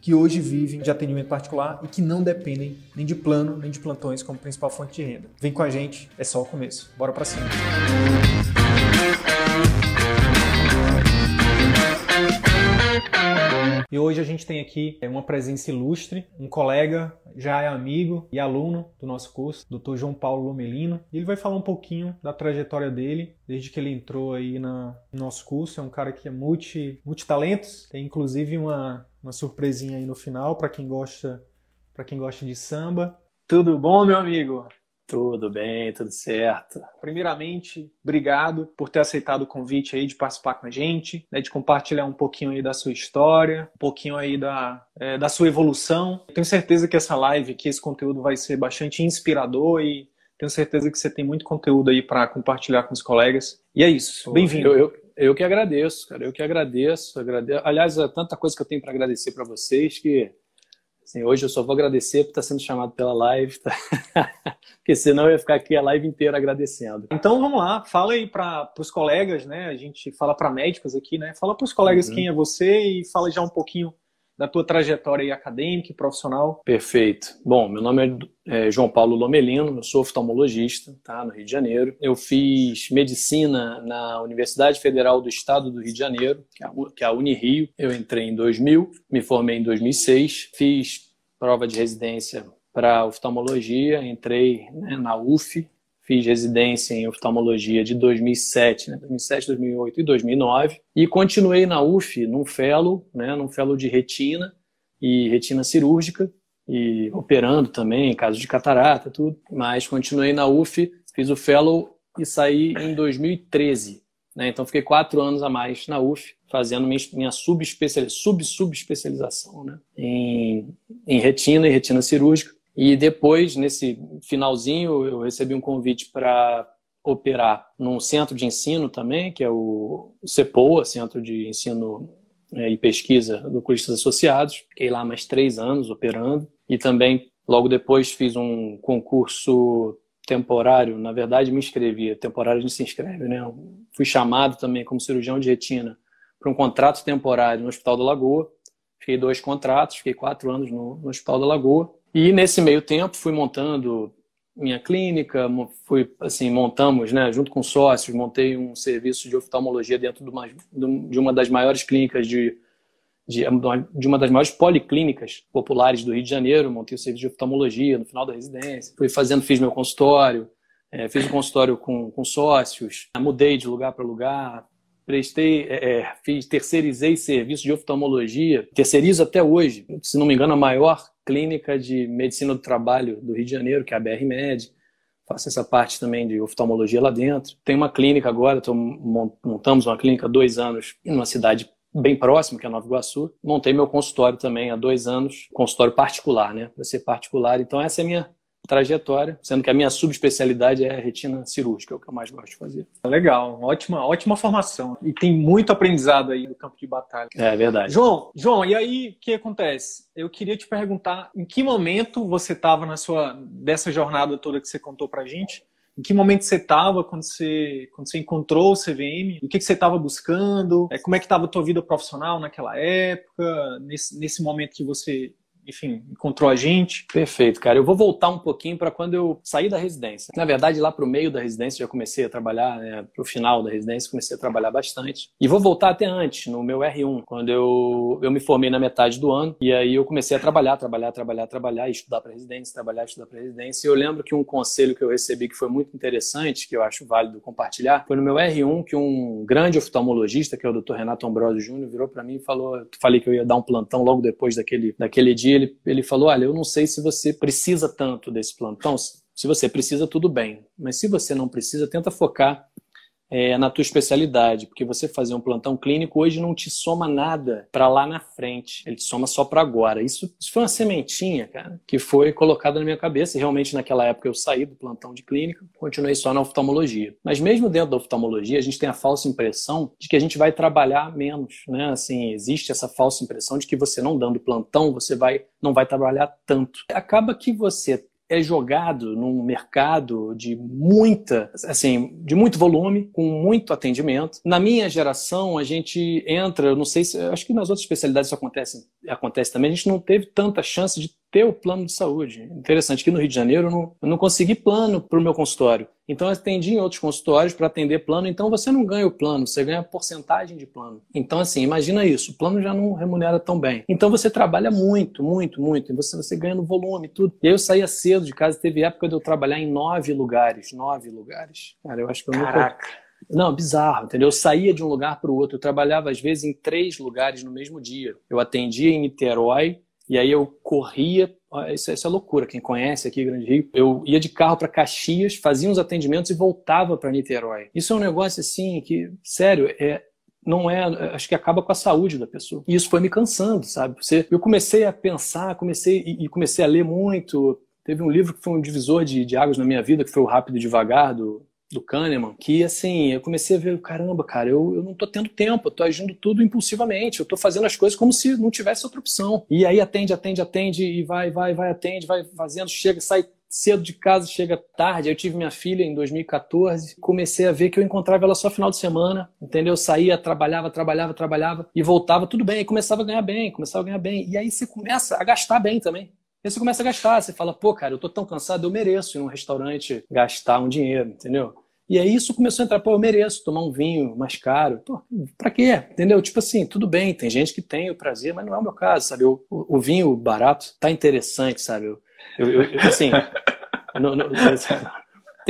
que hoje vivem de atendimento particular e que não dependem nem de plano nem de plantões como principal fonte de renda. Vem com a gente, é só o começo. Bora para cima. E hoje a gente tem aqui é, uma presença ilustre, um colega, já é amigo e aluno do nosso curso, Dr. João Paulo Lomelino. Ele vai falar um pouquinho da trajetória dele, desde que ele entrou aí na, no nosso curso. É um cara que é multi, multitalentos, tem inclusive uma, uma surpresinha aí no final para quem gosta para quem gosta de samba. Tudo bom, meu amigo? Tudo bem, tudo certo. Primeiramente, obrigado por ter aceitado o convite aí de participar com a gente, né, de compartilhar um pouquinho aí da sua história, um pouquinho aí da, é, da sua evolução. tenho certeza que essa live aqui, esse conteúdo vai ser bastante inspirador e tenho certeza que você tem muito conteúdo aí para compartilhar com os colegas. E é isso. Bem-vindo. Eu, eu, eu, que agradeço, cara. Eu que agradeço. agradeço. Aliás, é tanta coisa que eu tenho para agradecer para vocês que Assim, hoje eu só vou agradecer por estar sendo chamado pela live, tá? porque senão eu ia ficar aqui a live inteira agradecendo. Então vamos lá, fala aí para os colegas, né? A gente fala para médicos aqui, né? Fala para os colegas uhum. quem é você e fala já um pouquinho da tua trajetória acadêmica e profissional. Perfeito. Bom, meu nome é, é João Paulo Lomelino, eu sou oftalmologista, tá, no Rio de Janeiro. Eu fiz medicina na Universidade Federal do Estado do Rio de Janeiro, que é a, é Unirio. Eu entrei em 2000, me formei em 2006, fiz prova de residência para oftalmologia, entrei né, na UF, fiz residência em oftalmologia de 2007, né, 2007, 2008 e 2009 e continuei na UF num fellow, né, num fellow de retina e retina cirúrgica e operando também em caso de catarata, tudo. Mas continuei na UF, fiz o fellow e saí em 2013. Né? Então fiquei quatro anos a mais na UF fazendo minha, minha subespecialização, sub-subespecialização né? em, em retina e retina cirúrgica. E depois, nesse finalzinho, eu recebi um convite para operar num centro de ensino também, que é o CEPOA, Centro de Ensino é, e Pesquisa do Curistas Associados. Fiquei lá mais três anos operando. E também, logo depois, fiz um concurso temporário. Na verdade, me inscrevi. Temporário a gente se inscreve, né? Fui chamado também como cirurgião de retina para um contrato temporário no Hospital da Lagoa. Fiquei dois contratos, fiquei quatro anos no, no Hospital da Lagoa. E nesse meio tempo fui montando minha clínica, fui assim montamos, né, junto com sócios, montei um serviço de oftalmologia dentro de uma, de uma das maiores clínicas de, de, de uma das maiores policlínicas populares do Rio de Janeiro, montei o serviço de oftalmologia no final da residência, fui fazendo, fiz meu consultório, é, fiz o um consultório com, com sócios, mudei de lugar para lugar, prestei, é, fiz, terceirizei serviço de oftalmologia, terceirizo até hoje, se não me engano, a maior clínica de medicina do trabalho do Rio de Janeiro, que é a BR Med. Faço essa parte também de oftalmologia lá dentro. Tem uma clínica agora, tô, montamos uma clínica há dois anos em uma cidade bem próxima, que é Nova Iguaçu. Montei meu consultório também há dois anos, consultório particular, né? Para ser particular. Então, essa é a minha trajetória, sendo que a minha subespecialidade é retina cirúrgica, é o que eu mais gosto de fazer. Legal, ótima, ótima formação. E tem muito aprendizado aí no campo de batalha. É verdade. João, João, e aí o que acontece? Eu queria te perguntar em que momento você estava na sua dessa jornada toda que você contou pra gente? Em que momento você estava quando você, quando você encontrou o CVM? O que, que você estava buscando? É, como é que estava a tua vida profissional naquela época? Nesse, nesse momento que você enfim, encontrou a gente. Perfeito, cara. Eu vou voltar um pouquinho para quando eu saí da residência. Na verdade, lá para o meio da residência já comecei a trabalhar, né, para o final da residência comecei a trabalhar bastante. E vou voltar até antes, no meu R1, quando eu, eu me formei na metade do ano. E aí eu comecei a trabalhar, trabalhar, trabalhar, trabalhar, estudar para residência, trabalhar, estudar para residência. E eu lembro que um conselho que eu recebi que foi muito interessante, que eu acho válido compartilhar, foi no meu R1 que um grande oftalmologista, que é o Dr. Renato Ambrosio Júnior, virou para mim e falou, falei que eu ia dar um plantão logo depois daquele, daquele dia ele, ele falou: Olha, eu não sei se você precisa tanto desse plantão. Se você precisa, tudo bem. Mas se você não precisa, tenta focar é, na tua especialidade, porque você fazer um plantão clínico hoje não te soma nada para lá na frente, ele te soma só para agora. Isso, isso foi uma sementinha, cara, que foi colocada na minha cabeça. E realmente naquela época eu saí do plantão de clínica, continuei só na oftalmologia. Mas mesmo dentro da oftalmologia, a gente tem a falsa impressão de que a gente vai trabalhar menos, né? Assim, existe essa falsa impressão de que você não dando plantão, você vai não vai trabalhar tanto. Acaba que você é jogado num mercado de muita, assim, de muito volume, com muito atendimento. Na minha geração, a gente entra, não sei se, acho que nas outras especialidades isso acontece, acontece também, a gente não teve tanta chance de ter o plano de saúde. Interessante que no Rio de Janeiro eu não, eu não consegui plano para o meu consultório. Então eu atendi em outros consultórios para atender plano. Então você não ganha o plano, você ganha porcentagem de plano. Então, assim, imagina isso: o plano já não remunera tão bem. Então você trabalha muito, muito, muito. E você, você ganha no volume, tudo. E aí eu saía cedo de casa. Teve época de eu trabalhar em nove lugares. Nove lugares. Cara, eu acho que eu Caraca. nunca. Não, bizarro, entendeu? Eu saía de um lugar para o outro. Eu trabalhava, às vezes, em três lugares no mesmo dia. Eu atendia em Niterói, e aí eu corria, isso, isso é loucura, quem conhece aqui Grande Rio, eu ia de carro para Caxias, fazia uns atendimentos e voltava para Niterói. Isso é um negócio assim que, sério, é, não é, acho que acaba com a saúde da pessoa. E isso foi me cansando, sabe? Você, eu comecei a pensar, comecei e, e comecei a ler muito. Teve um livro que foi um divisor de, de águas na minha vida, que foi o Rápido e Devagar, do, do Kahneman, que assim, eu comecei a ver, caramba, cara, eu, eu não tô tendo tempo, eu tô agindo tudo impulsivamente, eu tô fazendo as coisas como se não tivesse outra opção. E aí atende, atende, atende, e vai, vai, vai, atende, vai fazendo, chega, sai cedo de casa, chega tarde. Eu tive minha filha em 2014, comecei a ver que eu encontrava ela só final de semana, entendeu? Eu saía, trabalhava, trabalhava, trabalhava e voltava, tudo bem, e começava a ganhar bem, começava a ganhar bem. E aí você começa a gastar bem também. Aí você começa a gastar, você fala, pô, cara, eu tô tão cansado, eu mereço ir num restaurante gastar um dinheiro, entendeu? E aí isso começou a entrar, pô, eu mereço tomar um vinho mais caro. Pô, pra quê? Entendeu? Tipo assim, tudo bem, tem gente que tem o prazer, mas não é o meu caso, sabe? O, o, vinho barato tá interessante, sabe? Eu, eu, eu assim, não, não,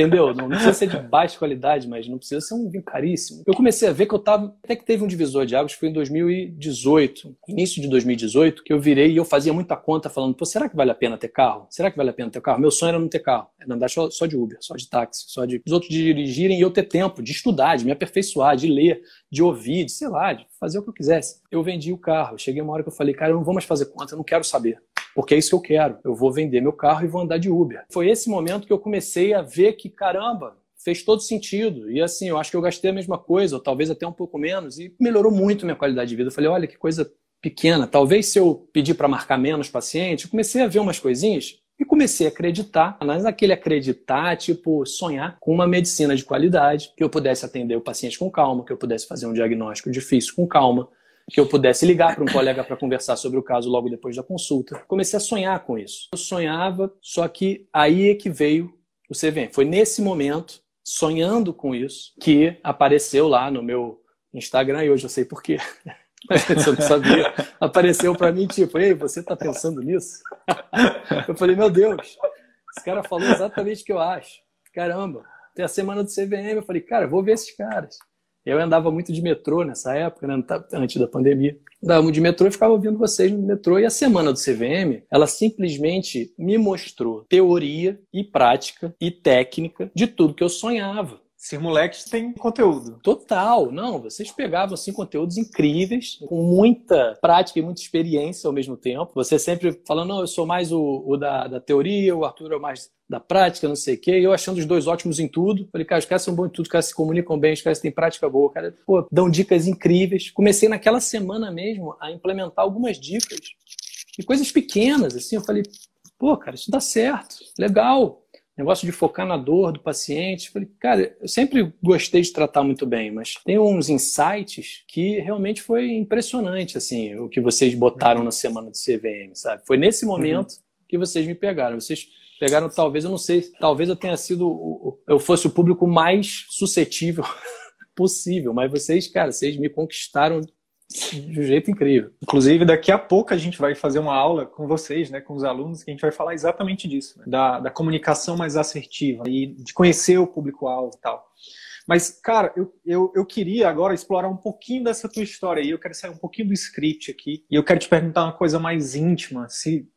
Entendeu? Não, não, precisa ser de baixa qualidade, mas não precisa ser um vinho caríssimo. Eu comecei a ver que eu tava. Até que teve um divisor de águas, foi em 2018, início de 2018, que eu virei e eu fazia muita conta falando: pô, será que vale a pena ter carro? Será que vale a pena ter carro? Meu sonho era não ter carro, era andar só, só de Uber, só de táxi, só de os outros dirigirem e eu ter tempo de estudar, de me aperfeiçoar, de ler, de ouvir, de sei lá, de fazer o que eu quisesse. Eu vendi o carro. Cheguei uma hora que eu falei: cara, eu não vou mais fazer conta, eu não quero saber porque é isso que eu quero. Eu vou vender meu carro e vou andar de Uber. Foi esse momento que eu comecei a ver que, caramba, fez todo sentido. E assim, eu acho que eu gastei a mesma coisa, ou talvez até um pouco menos, e melhorou muito minha qualidade de vida. Eu falei, olha que coisa pequena. Talvez se eu pedir para marcar menos paciente, eu comecei a ver umas coisinhas e comecei a acreditar, mas naquele acreditar, tipo, sonhar com uma medicina de qualidade, que eu pudesse atender o paciente com calma, que eu pudesse fazer um diagnóstico difícil com calma, que eu pudesse ligar para um colega para conversar sobre o caso logo depois da consulta. Comecei a sonhar com isso. Eu sonhava, só que aí é que veio o CVM. Foi nesse momento, sonhando com isso, que apareceu lá no meu Instagram, e hoje eu sei por quê. Mas eu não sabia. Apareceu para mim, tipo, ei, você está pensando nisso? Eu falei, meu Deus, esse cara falou exatamente o que eu acho. Caramba, tem a semana do CVM. Eu falei, cara, vou ver esses caras. Eu andava muito de metrô nessa época, né, antes da pandemia. Andava muito de metrô e ficava ouvindo vocês no metrô. E a semana do CVM, ela simplesmente me mostrou teoria e prática e técnica de tudo que eu sonhava. Esses moleques têm conteúdo. Total. Não, vocês pegavam assim conteúdos incríveis, com muita prática e muita experiência ao mesmo tempo. Você sempre falando, não, eu sou mais o, o da, da teoria, o Arthur é mais da prática, não sei o quê. E eu achando os dois ótimos em tudo. Falei, cara, os caras são bons em tudo, os caras se comunicam bem, os caras têm prática boa, cara, pô, dão dicas incríveis. Comecei naquela semana mesmo a implementar algumas dicas e coisas pequenas, assim. Eu falei, pô, cara, isso dá certo, legal negócio de focar na dor do paciente. Falei, cara, eu sempre gostei de tratar muito bem, mas tem uns insights que realmente foi impressionante, assim, o que vocês botaram na semana do CVM, sabe? Foi nesse uhum. momento uhum. que vocês me pegaram. Vocês pegaram, talvez, eu não sei, talvez eu tenha sido, eu fosse o público mais suscetível possível, mas vocês, cara, vocês me conquistaram de um jeito incrível. Inclusive, daqui a pouco a gente vai fazer uma aula com vocês, né, com os alunos, que a gente vai falar exatamente disso, né, da, da comunicação mais assertiva e de conhecer o público-alvo e tal. Mas, cara, eu, eu, eu queria agora explorar um pouquinho dessa tua história aí. Eu quero sair um pouquinho do script aqui. E eu quero te perguntar uma coisa mais íntima, se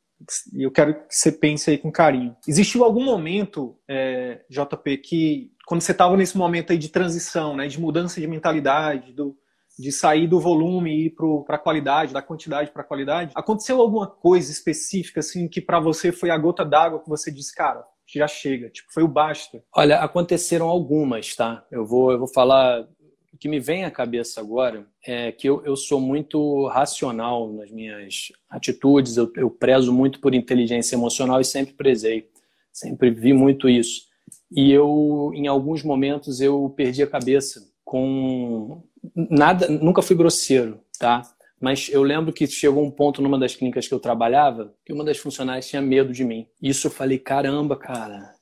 eu quero que você pense aí com carinho. Existiu algum momento, é, JP, que quando você estava nesse momento aí de transição, né, de mudança de mentalidade, do, de sair do volume e ir para a qualidade, da quantidade para a qualidade, aconteceu alguma coisa específica assim que para você foi a gota d'água que você disse, cara, já chega, tipo, foi o basta? Olha, aconteceram algumas, tá? Eu vou, eu vou falar o que me vem à cabeça agora é que eu, eu sou muito racional nas minhas atitudes, eu, eu prezo muito por inteligência emocional e sempre prezei, sempre vi muito isso. E eu, em alguns momentos, eu perdi a cabeça com nada, nunca fui grosseiro, tá? Mas eu lembro que chegou um ponto numa das clínicas que eu trabalhava que uma das funcionárias tinha medo de mim. Isso eu falei, caramba, cara,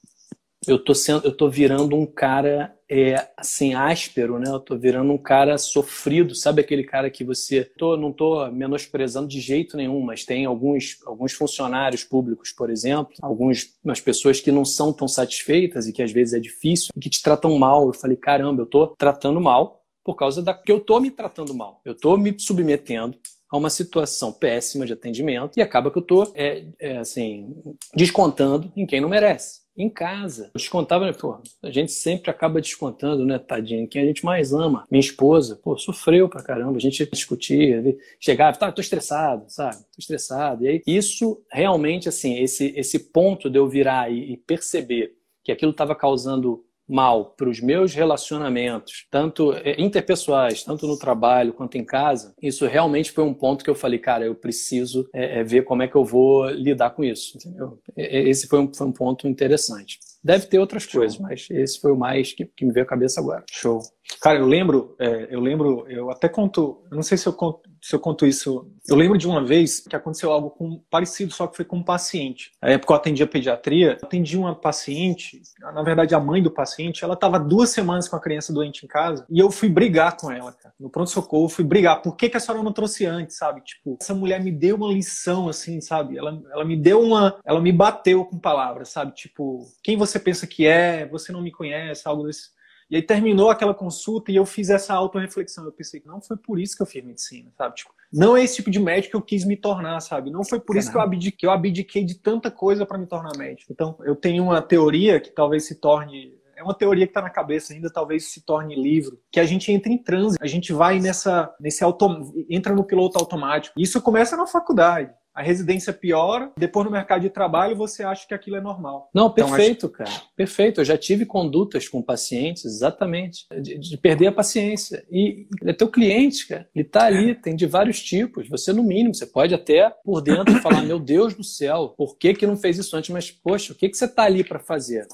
eu tô sendo, eu tô virando um cara é, assim áspero, né? Eu tô virando um cara sofrido, sabe aquele cara que você, tô, não tô menosprezando de jeito nenhum, mas tem alguns alguns funcionários públicos, por exemplo, algumas pessoas que não são tão satisfeitas e que às vezes é difícil e que te tratam mal. Eu falei, caramba, eu tô tratando mal por causa da que eu tô me tratando mal. Eu tô me submetendo a uma situação péssima de atendimento e acaba que eu tô é, é, assim descontando em quem não merece em casa. Eu descontava, né? Pô, a gente sempre acaba descontando, né, tadinho, quem a gente mais ama. Minha esposa, pô, sofreu pra caramba. A gente discutia, chegava, tá, tô estressado, sabe? Tô estressado. E aí, isso realmente, assim, esse, esse ponto de eu virar e, e perceber que aquilo estava causando mal para os meus relacionamentos, tanto é, interpessoais, tanto no trabalho quanto em casa, isso realmente foi um ponto que eu falei, cara, eu preciso é, é ver como é que eu vou lidar com isso, entendeu? Esse foi um, foi um ponto interessante. Deve ter outras Show. coisas, mas esse foi o mais que, que me veio à cabeça agora. Show. Cara, eu lembro, é, eu lembro, eu até conto, eu não sei se eu conto, se eu conto isso. Eu lembro de uma vez que aconteceu algo com, parecido, só que foi com um paciente. Na época eu atendia pediatria, atendi uma paciente, na verdade a mãe do paciente, ela estava duas semanas com a criança doente em casa e eu fui brigar com ela, cara. No pronto-socorro, fui brigar. Por que, que a senhora não trouxe antes, sabe? Tipo, essa mulher me deu uma lição, assim, sabe? Ela, ela me deu uma. Ela me bateu com palavras, sabe? Tipo, quem você pensa que é? Você não me conhece, algo desse e aí terminou aquela consulta e eu fiz essa auto-reflexão. Eu pensei, não foi por isso que eu fiz medicina, sabe? Tipo, não é esse tipo de médico que eu quis me tornar, sabe? Não foi por Caramba. isso que eu abdiquei, eu abdiquei de tanta coisa para me tornar médico. Então, eu tenho uma teoria que talvez se torne é uma teoria que está na cabeça ainda, talvez se torne livro, que a gente entra em transe, a gente vai nessa, nesse auto, entra no piloto automático. Isso começa na faculdade a residência piora, depois no mercado de trabalho você acha que aquilo é normal. Não, perfeito, então, acho... cara. Perfeito. Eu já tive condutas com pacientes, exatamente, de, de perder a paciência. E é teu cliente, cara. Ele tá ali, tem de vários tipos. Você, no mínimo, você pode até por dentro falar: meu Deus do céu, por que, que não fez isso antes? Mas, poxa, o que, que você tá ali para fazer?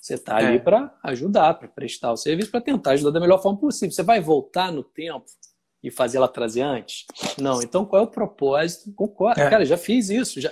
Você está ali é. para ajudar, para prestar o serviço, para tentar ajudar da melhor forma possível. Você vai voltar no tempo e fazer ela trazer antes? Não. Então, qual é o propósito? Concordo. É. Cara, já fiz isso. Já...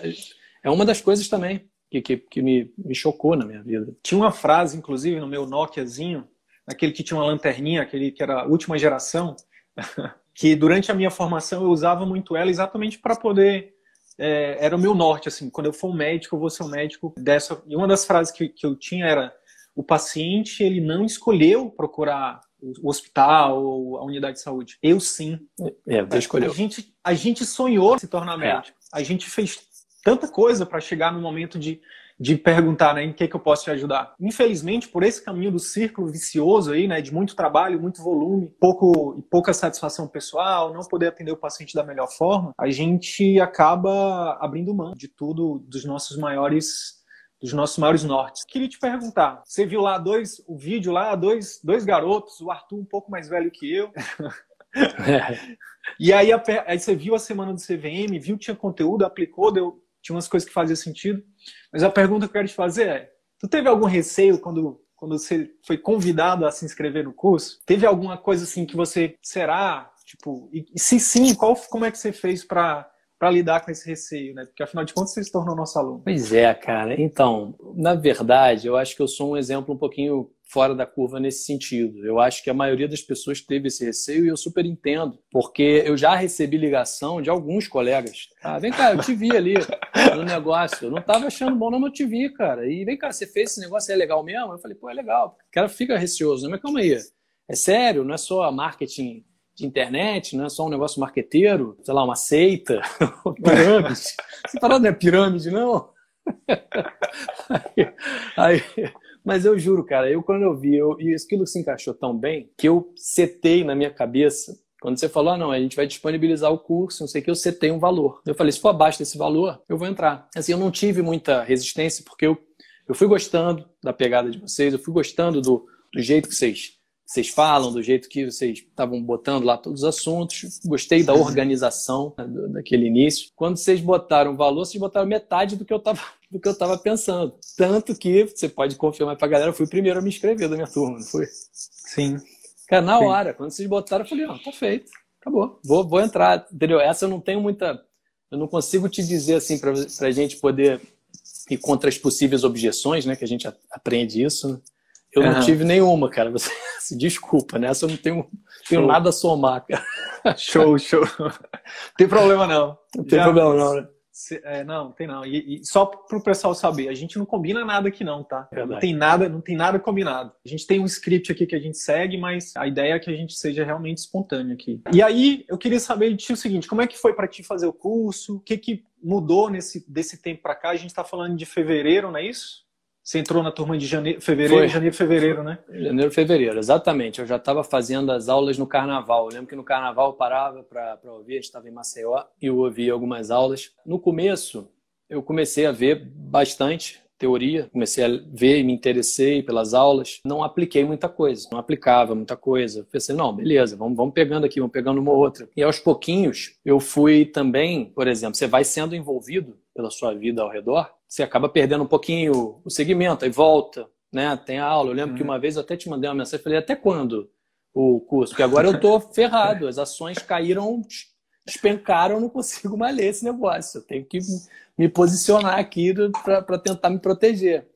É uma das coisas também que, que, que me, me chocou na minha vida. Tinha uma frase, inclusive, no meu Nokiazinho, aquele que tinha uma lanterninha, aquele que era a última geração, que durante a minha formação eu usava muito ela exatamente para poder. É, era o meu norte, assim, quando eu for um médico, eu vou ser um médico dessa. E uma das frases que, que eu tinha era: o paciente ele não escolheu procurar o hospital ou a unidade de saúde. Eu sim. É, você escolheu. A gente, a gente sonhou se tornar é. médico. É. A gente fez tanta coisa para chegar no momento de, de perguntar, né, em que, que eu posso te ajudar. Infelizmente, por esse caminho do círculo vicioso aí, né, de muito trabalho, muito volume, pouco pouca satisfação pessoal, não poder atender o paciente da melhor forma, a gente acaba abrindo mão de tudo, dos nossos maiores dos nossos maiores nortes. Queria te perguntar, você viu lá dois, o vídeo lá, dois, dois garotos, o Arthur um pouco mais velho que eu. É. E aí, aí você viu a semana do CVM, viu tinha conteúdo, aplicou, deu, tinha umas coisas que faziam sentido. Mas a pergunta que eu quero te fazer é: tu teve algum receio quando, quando você foi convidado a se inscrever no curso? Teve alguma coisa assim que você será? Tipo, e, e se sim, qual, como é que você fez para para lidar com esse receio, né? Porque afinal de contas você se tornou nosso aluno. Pois é, cara. Então, na verdade, eu acho que eu sou um exemplo um pouquinho fora da curva nesse sentido. Eu acho que a maioria das pessoas teve esse receio e eu super entendo, porque eu já recebi ligação de alguns colegas. Ah, vem cá, eu te vi ali no negócio. Eu não estava achando bom, não, mas eu te vi, cara. E vem cá, você fez esse negócio, é legal mesmo? Eu falei, pô, é legal. O cara fica receoso, né? Mas calma aí. é sério, não é só marketing de internet, não é só um negócio marqueteiro, sei lá, uma seita, pirâmide. Você falou não é pirâmide, não? aí, aí, mas eu juro, cara, eu quando eu vi, eu, e aquilo se encaixou tão bem, que eu setei na minha cabeça, quando você falou, ah, não, a gente vai disponibilizar o curso, não sei o que, eu setei um valor. Eu falei, se for abaixo desse valor, eu vou entrar. Assim, eu não tive muita resistência, porque eu, eu fui gostando da pegada de vocês, eu fui gostando do, do jeito que vocês vocês falam, do jeito que vocês estavam botando lá todos os assuntos. Gostei da organização né, do, daquele início. Quando vocês botaram o valor, vocês botaram metade do que eu estava do que eu estava pensando. Tanto que você pode confirmar para a galera, eu fui o primeiro a me inscrever da minha turma, não foi? Sim. Cara, na Sim. hora, quando vocês botaram, eu falei, ó, tá feito, acabou, vou, vou entrar, entendeu? Essa eu não tenho muita, eu não consigo te dizer assim para a gente poder ir contra as possíveis objeções, né? Que a gente aprende isso. Né? Eu uhum. não tive nenhuma, cara. Você, desculpa, né? Eu não tenho, tenho nada a somar, cara. Show, show. tem problema não. Não tem Já, problema não, né? É, não, tem não. E, e só para o pessoal saber, a gente não combina nada aqui não, tá? Verdade. Não tem nada, não tem nada combinado. A gente tem um script aqui que a gente segue, mas a ideia é que a gente seja realmente espontâneo aqui. E aí, eu queria saber de ti o seguinte, como é que foi para ti fazer o curso? O que que mudou nesse desse tempo para cá? A gente está falando de fevereiro, não é isso? Você entrou na turma de janeiro, fevereiro, Foi. janeiro, fevereiro, né? Janeiro, fevereiro, exatamente. Eu já estava fazendo as aulas no carnaval. Eu lembro que no carnaval eu parava para ouvir, a gente estava em Maceió e eu ouvia algumas aulas. No começo, eu comecei a ver bastante teoria, comecei a ver e me interessei pelas aulas. Não apliquei muita coisa, não aplicava muita coisa. Pensei, não, beleza, vamos, vamos pegando aqui, vamos pegando uma outra. E aos pouquinhos, eu fui também, por exemplo, você vai sendo envolvido pela sua vida ao redor você acaba perdendo um pouquinho o segmento, aí volta, né? Tem a aula. Eu lembro que uhum. uma vez eu até te mandei uma mensagem, falei, até quando o curso? Porque agora eu tô ferrado, as ações caíram, despencaram, não consigo mais ler esse negócio. Eu tenho que me posicionar aqui para tentar me proteger.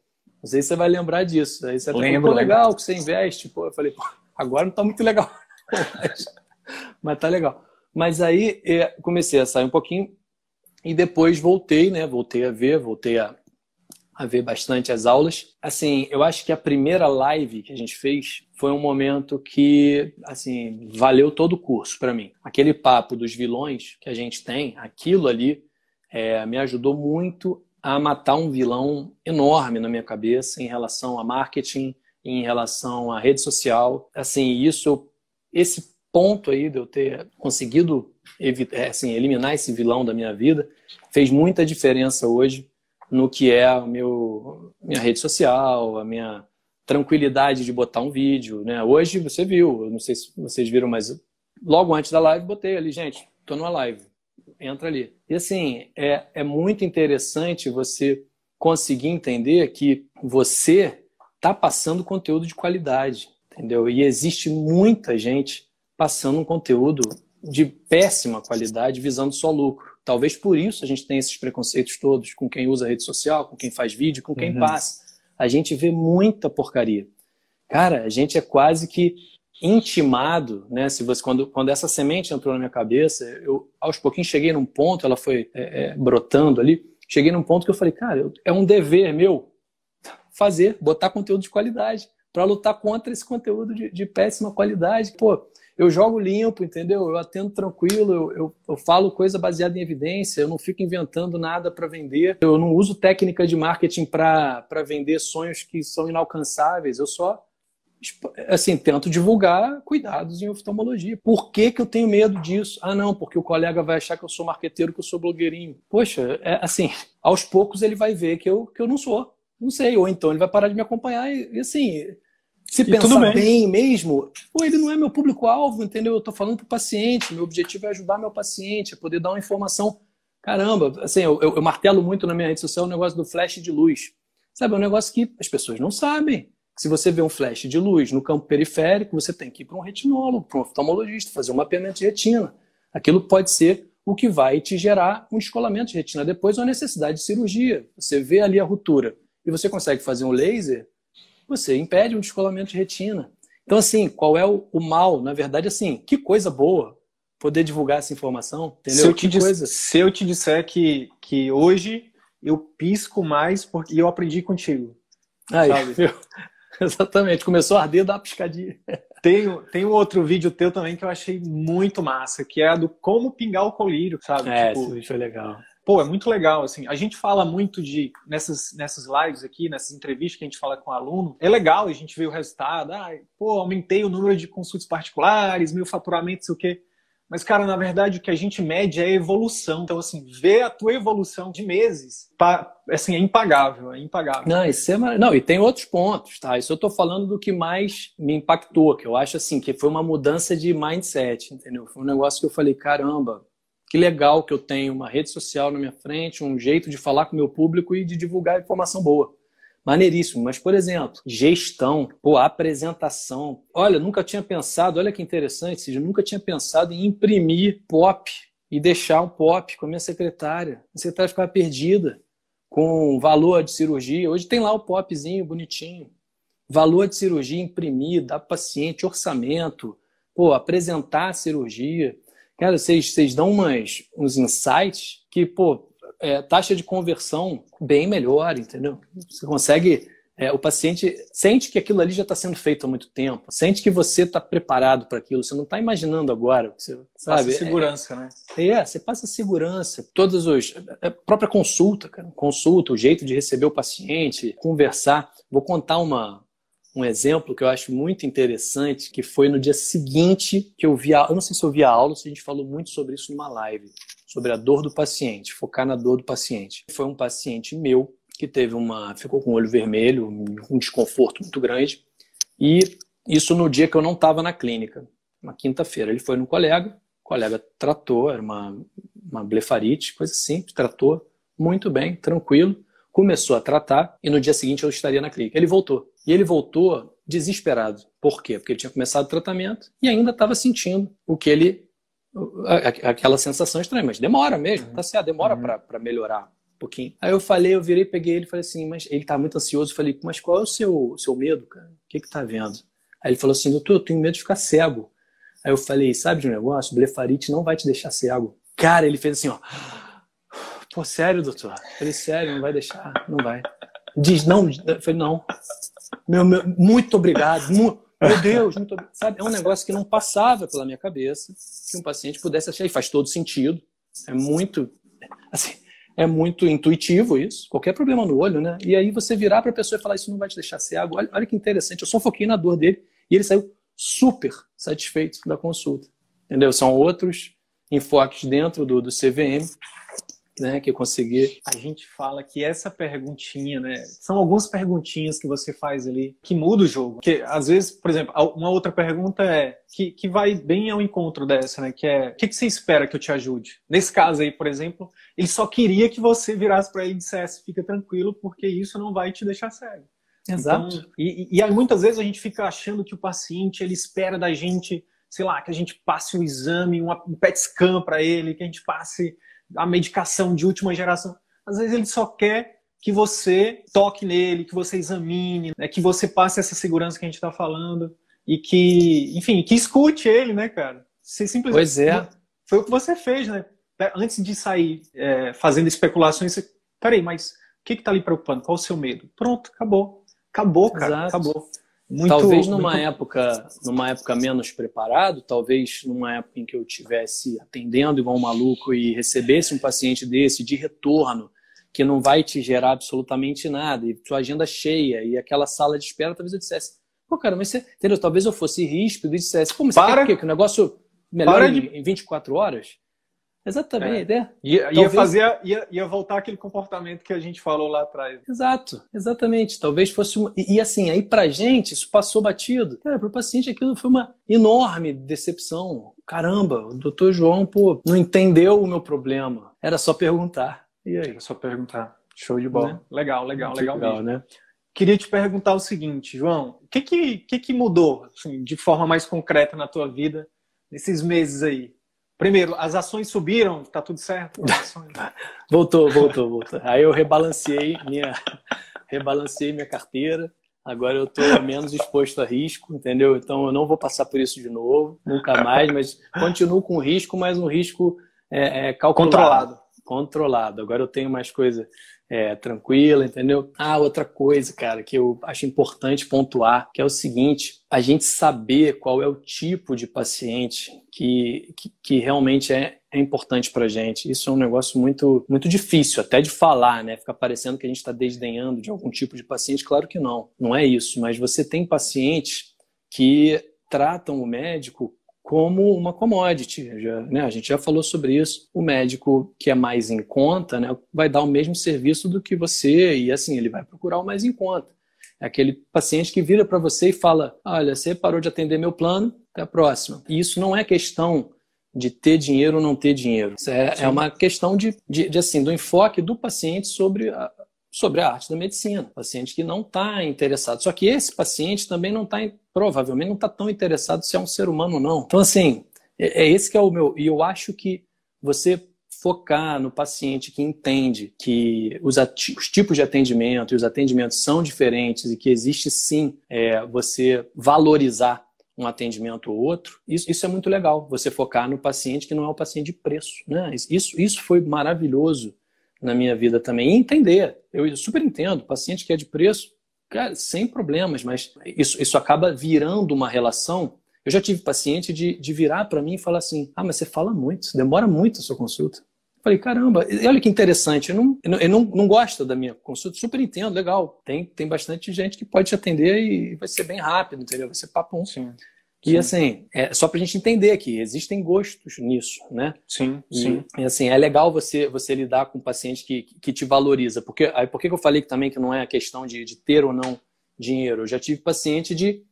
Não sei se você vai lembrar disso. Aí você lembra, legal que você investe. Pô, eu falei, agora não tá muito legal. mas, mas tá legal. Mas aí é, comecei a sair um pouquinho, e depois voltei, né? Voltei a ver, voltei a, a ver bastante as aulas. Assim, eu acho que a primeira live que a gente fez foi um momento que, assim, valeu todo o curso para mim. Aquele papo dos vilões que a gente tem, aquilo ali, é, me ajudou muito a matar um vilão enorme na minha cabeça em relação a marketing, em relação à rede social. Assim, isso, esse ponto aí de eu ter conseguido é, assim, eliminar esse vilão da minha vida fez muita diferença hoje no que é a meu, minha rede social, a minha tranquilidade de botar um vídeo. Né? Hoje você viu, não sei se vocês viram, mas logo antes da live botei ali, gente, estou numa live, entra ali. E assim, é, é muito interessante você conseguir entender que você está passando conteúdo de qualidade, entendeu? E existe muita gente passando um conteúdo de péssima qualidade, visando só lucro. Talvez por isso a gente tenha esses preconceitos todos com quem usa rede social, com quem faz vídeo, com quem uhum. passa. A gente vê muita porcaria. Cara, a gente é quase que intimado, né? Se você quando, quando essa semente entrou na minha cabeça, eu aos pouquinhos cheguei num ponto, ela foi é, é, brotando ali. Cheguei num ponto que eu falei, cara, é um dever meu fazer, botar conteúdo de qualidade para lutar contra esse conteúdo de, de péssima qualidade. Pô, eu jogo limpo, entendeu? Eu atendo tranquilo, eu, eu, eu falo coisa baseada em evidência, eu não fico inventando nada para vender, eu não uso técnica de marketing para vender sonhos que são inalcançáveis, eu só assim, tento divulgar cuidados em oftalmologia. Por que, que eu tenho medo disso? Ah, não, porque o colega vai achar que eu sou marqueteiro, que eu sou blogueirinho. Poxa, é, assim, aos poucos ele vai ver que eu, que eu não sou. Não sei, ou então ele vai parar de me acompanhar e, e assim, se e pensar bem. bem. mesmo, pô, ele não é meu público-alvo, entendeu? Eu estou falando para o paciente, meu objetivo é ajudar meu paciente, é poder dar uma informação. Caramba, assim, eu, eu, eu, martelo muito na minha rede social o negócio do flash de luz. Sabe, é um negócio que as pessoas não sabem. Se você vê um flash de luz no campo periférico, você tem que ir para um retinólogo, para um oftalmologista, fazer um mapeamento de retina. Aquilo pode ser o que vai te gerar um descolamento de retina depois ou a necessidade de cirurgia. Você vê ali a ruptura e você consegue fazer um laser, você impede um descolamento de retina. Então, assim, qual é o, o mal? Na verdade, assim, que coisa boa poder divulgar essa informação, entendeu? Se eu te, diz, se eu te disser que, que hoje eu pisco mais porque eu aprendi contigo. Aí, exatamente, começou a arder da piscadinha. tem, tem um outro vídeo teu também que eu achei muito massa, que é a do como pingar o colírio, sabe? É, tipo, esse vídeo foi legal. Pô, é muito legal, assim. A gente fala muito de, nessas, nessas lives aqui, nessas entrevistas que a gente fala com o aluno, é legal a gente ver o resultado. Ah, pô, aumentei o número de consultas particulares, meu faturamento, sei o quê. Mas, cara, na verdade, o que a gente mede é a evolução. Então, assim, ver a tua evolução de meses, assim, é impagável, é impagável. Não, isso é mar... Não, e tem outros pontos, tá? Isso eu tô falando do que mais me impactou, que eu acho, assim, que foi uma mudança de mindset, entendeu? Foi um negócio que eu falei, caramba, que legal que eu tenho uma rede social na minha frente, um jeito de falar com o meu público e de divulgar informação boa. Maneiríssimo. Mas, por exemplo, gestão, pô, apresentação. Olha, nunca tinha pensado, olha que interessante, Cid, nunca tinha pensado em imprimir pop e deixar um pop com a minha secretária. A secretária ficava perdida com valor de cirurgia. Hoje tem lá o popzinho bonitinho. Valor de cirurgia, imprimir, dar paciente, orçamento, pô, apresentar a cirurgia. Cara, vocês, vocês dão umas, uns insights que, pô, é, taxa de conversão bem melhor, entendeu? Você consegue. É, o paciente sente que aquilo ali já está sendo feito há muito tempo, sente que você está preparado para aquilo, você não está imaginando agora. Você, sabe? Passa segurança, é, né? É, você passa segurança. Todas os. A é, própria consulta, cara. Consulta, o jeito de receber o paciente, conversar. Vou contar uma, um exemplo que eu acho muito interessante, que foi no dia seguinte que eu vi a, eu não sei se eu vi a aula, se a gente falou muito sobre isso numa live sobre a dor do paciente, focar na dor do paciente. Foi um paciente meu que teve uma, ficou com o olho vermelho, um desconforto muito grande, e isso no dia que eu não estava na clínica, uma quinta-feira. Ele foi no colega, o colega tratou, era uma, uma blefarite, coisa simples, tratou muito bem, tranquilo, começou a tratar e no dia seguinte eu estaria na clínica. Ele voltou. E ele voltou desesperado. Por quê? Porque ele tinha começado o tratamento e ainda estava sentindo o que ele aquela sensação estranha, mas demora mesmo, uhum. tá certo, demora uhum. para melhorar um pouquinho. Aí eu falei, eu virei, peguei ele e falei assim, mas ele tá muito ansioso, falei, mas qual é o seu, seu medo, cara? O que que tá vendo? Aí ele falou assim, doutor, eu tenho medo de ficar cego. Aí eu falei, sabe de um negócio? Blefarite não vai te deixar cego. Cara, ele fez assim, ó. Pô, sério, doutor? Eu falei, sério, não vai deixar? Não vai. Diz, não. Eu falei, não. Meu, meu, muito obrigado. Muito meu Deus, muito sabe? É um negócio que não passava pela minha cabeça que um paciente pudesse achar, e faz todo sentido. É muito, assim, é muito intuitivo isso. Qualquer problema no olho, né? E aí você virar para a pessoa e falar, isso não vai te deixar cego. Olha, olha que interessante. Eu só foquei na dor dele e ele saiu super satisfeito da consulta. Entendeu? São outros enfoques dentro do, do CVM né, que eu consegui. A gente fala que essa perguntinha, né, são algumas perguntinhas que você faz ali que muda o jogo. Que às vezes, por exemplo, uma outra pergunta é que, que vai bem ao encontro dessa, né, que é o que, que você espera que eu te ajude? Nesse caso aí, por exemplo, ele só queria que você virasse para ele e dissesse fica tranquilo porque isso não vai te deixar cego. Exato. Então, e, e aí muitas vezes a gente fica achando que o paciente ele espera da gente sei lá, que a gente passe um exame, um PET scan para ele, que a gente passe a medicação de última geração. Às vezes ele só quer que você toque nele, que você examine, né, que você passe essa segurança que a gente está falando e que, enfim, que escute ele, né, cara? Você simplesmente. Pois é. Foi o que você fez, né? Antes de sair é, fazendo especulações, você. Peraí, mas o que está lhe preocupando? Qual o seu medo? Pronto, acabou. Acabou, cara. Exato. Acabou. Muito, talvez numa muito... época, numa época menos preparado, talvez numa época em que eu tivesse atendendo igual um maluco e recebesse um paciente desse de retorno, que não vai te gerar absolutamente nada, e sua agenda cheia, e aquela sala de espera, talvez eu dissesse, pô, cara, mas você, entendeu? Talvez eu fosse ríspido e dissesse, pô, mas você Para... quer que o negócio melhore de... em 24 horas? Exatamente. É. é. Ia, Talvez... ia, fazer, ia, ia voltar aquele comportamento que a gente falou lá atrás. Exato, exatamente. Talvez fosse uma... e, e, assim, aí pra gente isso passou batido. Cara, pro paciente aquilo foi uma enorme decepção. Caramba, o doutor João, pô, não entendeu o meu problema. Era só perguntar. E aí? Era só perguntar. Show de bola. Né? Legal, legal, legal, legal né? Queria te perguntar o seguinte, João, o que que, que, que mudou assim, de forma mais concreta na tua vida nesses meses aí? Primeiro, as ações subiram, tá tudo certo? voltou, voltou, voltou. Aí eu rebalanceei minha, rebalanceei minha carteira. Agora eu estou menos exposto a risco, entendeu? Então eu não vou passar por isso de novo, nunca mais, mas continuo com risco, mas um risco é, é, calculado. Controlado. Controlado. Agora eu tenho mais coisa é, tranquila, entendeu? Ah, outra coisa, cara, que eu acho importante pontuar, que é o seguinte: a gente saber qual é o tipo de paciente que, que, que realmente é, é importante para gente. Isso é um negócio muito, muito difícil, até de falar, né? Fica parecendo que a gente está desdenhando de algum tipo de paciente. Claro que não, não é isso. Mas você tem pacientes que tratam o médico como uma commodity. Já, né, a gente já falou sobre isso. O médico que é mais em conta né, vai dar o mesmo serviço do que você e assim ele vai procurar o mais em conta. É aquele paciente que vira para você e fala: Olha, você parou de atender meu plano, até a próxima. E isso não é questão de ter dinheiro ou não ter dinheiro. Isso é, é uma questão de, de, de, assim, do enfoque do paciente sobre a, sobre a arte da medicina. Paciente que não está interessado. Só que esse paciente também não está, provavelmente, não está tão interessado se é um ser humano ou não. Então, assim, é, é esse que é o meu. E eu acho que você focar no paciente que entende que os, os, tipos de atendimento e os atendimentos são diferentes e que existe sim é, você valorizar um atendimento ou outro, isso, isso é muito legal. Você focar no paciente que não é o paciente de preço. Né? Isso, isso foi maravilhoso na minha vida também. E entender. Eu super entendo. Paciente que é de preço, cara, sem problemas, mas isso, isso acaba virando uma relação. Eu já tive paciente de, de virar para mim e falar assim: ah, mas você fala muito, demora muito a sua consulta. Eu falei, caramba, olha que interessante, eu não, eu não, não gosto da minha consulta, super entendo, legal. Tem, tem bastante gente que pode te atender e vai ser bem rápido, entendeu? Vai ser papum. Sim. E assim, é só para a gente entender que existem gostos nisso, né? Sim, e, sim. E assim, é legal você você lidar com um paciente que, que te valoriza. Porque, aí, por que eu falei que também que não é a questão de, de ter ou não dinheiro? Eu já tive paciente de,